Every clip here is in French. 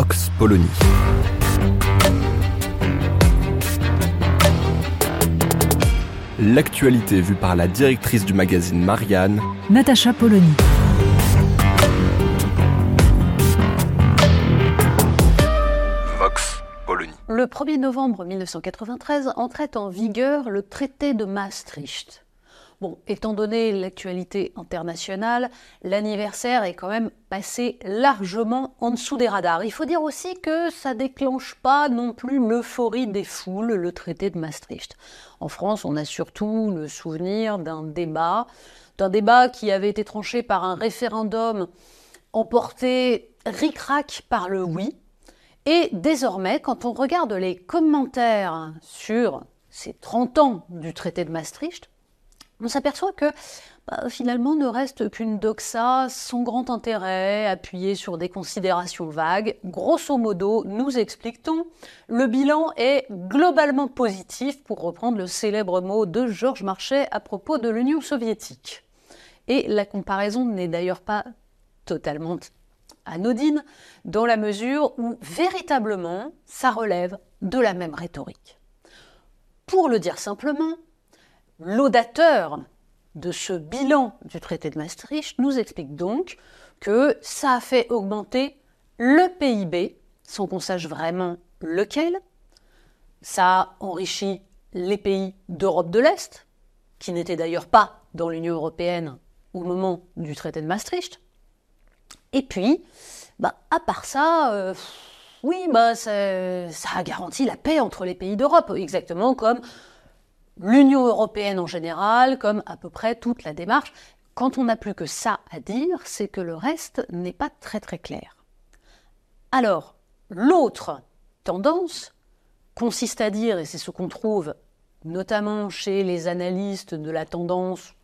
Vox Polony. L'actualité vue par la directrice du magazine Marianne, Natacha Polony. Vox Polony. Le 1er novembre 1993 entrait en vigueur le traité de Maastricht. Bon, étant donné l'actualité internationale, l'anniversaire est quand même passé largement en dessous des radars. Il faut dire aussi que ça déclenche pas non plus l'euphorie des foules, le traité de Maastricht. En France, on a surtout le souvenir d'un débat, d'un débat qui avait été tranché par un référendum emporté ric-rac par le oui. Et désormais, quand on regarde les commentaires sur ces 30 ans du traité de Maastricht, on s'aperçoit que bah, finalement ne reste qu'une doxa sans grand intérêt, appuyée sur des considérations vagues. Grosso modo, nous explique-t-on, le bilan est globalement positif, pour reprendre le célèbre mot de Georges Marchais à propos de l'Union soviétique. Et la comparaison n'est d'ailleurs pas totalement anodine, dans la mesure où véritablement ça relève de la même rhétorique. Pour le dire simplement, L'audateur de ce bilan du traité de Maastricht nous explique donc que ça a fait augmenter le PIB, sans qu'on sache vraiment lequel. Ça a enrichi les pays d'Europe de l'Est, qui n'étaient d'ailleurs pas dans l'Union européenne au moment du traité de Maastricht. Et puis, bah, à part ça, euh, oui, bah, ça a garanti la paix entre les pays d'Europe, exactement comme l'Union européenne en général, comme à peu près toute la démarche. Quand on n'a plus que ça à dire, c'est que le reste n'est pas très très clair. Alors, l'autre tendance consiste à dire, et c'est ce qu'on trouve notamment chez les analystes de la tendance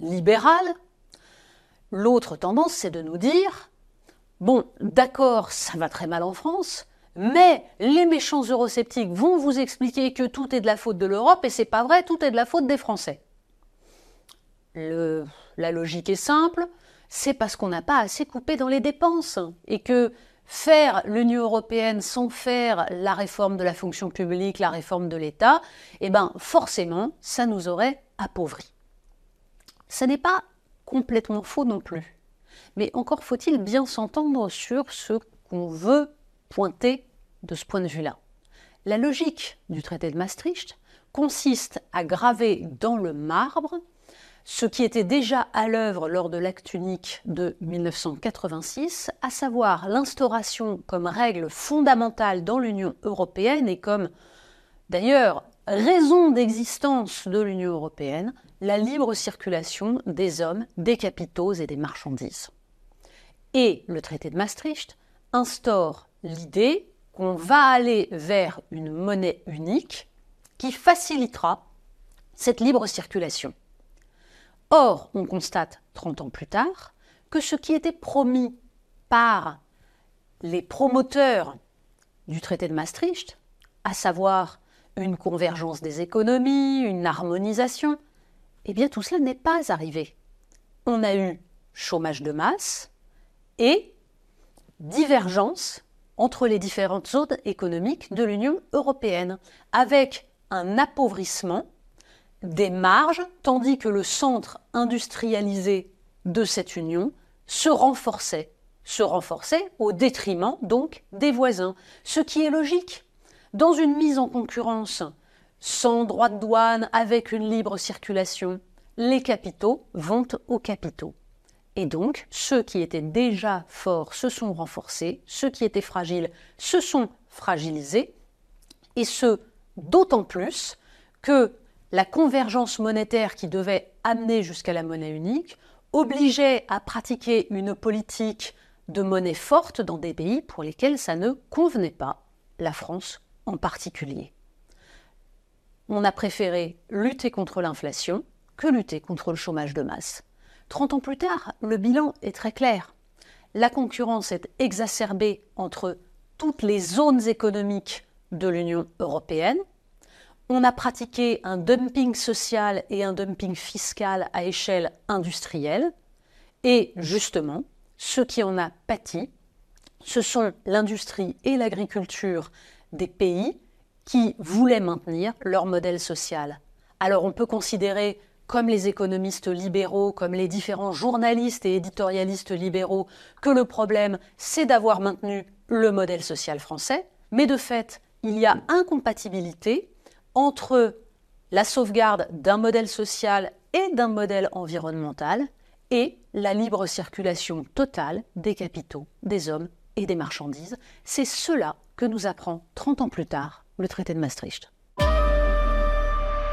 libérale, l'autre tendance c'est de nous dire, bon, d'accord, ça va très mal en France, mais les méchants eurosceptiques vont vous expliquer que tout est de la faute de l'Europe et c'est pas vrai, tout est de la faute des Français. la logique est simple, c'est parce qu'on n'a pas assez coupé dans les dépenses et que faire l'Union européenne sans faire la réforme de la fonction publique, la réforme de l'État, eh ben forcément, ça nous aurait appauvris. Ce n'est pas complètement faux non plus. Mais encore faut-il bien s'entendre sur ce qu'on veut pointé de ce point de vue-là. La logique du traité de Maastricht consiste à graver dans le marbre ce qui était déjà à l'œuvre lors de l'acte unique de 1986, à savoir l'instauration comme règle fondamentale dans l'Union européenne et comme d'ailleurs raison d'existence de l'Union européenne, la libre circulation des hommes, des capitaux et des marchandises. Et le traité de Maastricht instaure l'idée qu'on va aller vers une monnaie unique qui facilitera cette libre circulation. Or, on constate 30 ans plus tard que ce qui était promis par les promoteurs du traité de Maastricht, à savoir une convergence des économies, une harmonisation, eh bien tout cela n'est pas arrivé. On a eu chômage de masse et divergence entre les différentes zones économiques de l'Union européenne, avec un appauvrissement des marges, tandis que le centre industrialisé de cette Union se renforçait, se renforçait au détriment donc des voisins, ce qui est logique. Dans une mise en concurrence sans droit de douane, avec une libre circulation, les capitaux vont aux capitaux. Et donc, ceux qui étaient déjà forts se sont renforcés, ceux qui étaient fragiles se sont fragilisés, et ce, d'autant plus que la convergence monétaire qui devait amener jusqu'à la monnaie unique obligeait à pratiquer une politique de monnaie forte dans des pays pour lesquels ça ne convenait pas, la France en particulier. On a préféré lutter contre l'inflation que lutter contre le chômage de masse. 30 ans plus tard, le bilan est très clair. La concurrence est exacerbée entre toutes les zones économiques de l'Union européenne. On a pratiqué un dumping social et un dumping fiscal à échelle industrielle. Et justement, ce qui en a pâti, ce sont l'industrie et l'agriculture des pays qui voulaient maintenir leur modèle social. Alors on peut considérer, comme les économistes libéraux, comme les différents journalistes et éditorialistes libéraux, que le problème, c'est d'avoir maintenu le modèle social français, mais de fait, il y a incompatibilité entre la sauvegarde d'un modèle social et d'un modèle environnemental et la libre circulation totale des capitaux, des hommes et des marchandises. C'est cela que nous apprend 30 ans plus tard le traité de Maastricht.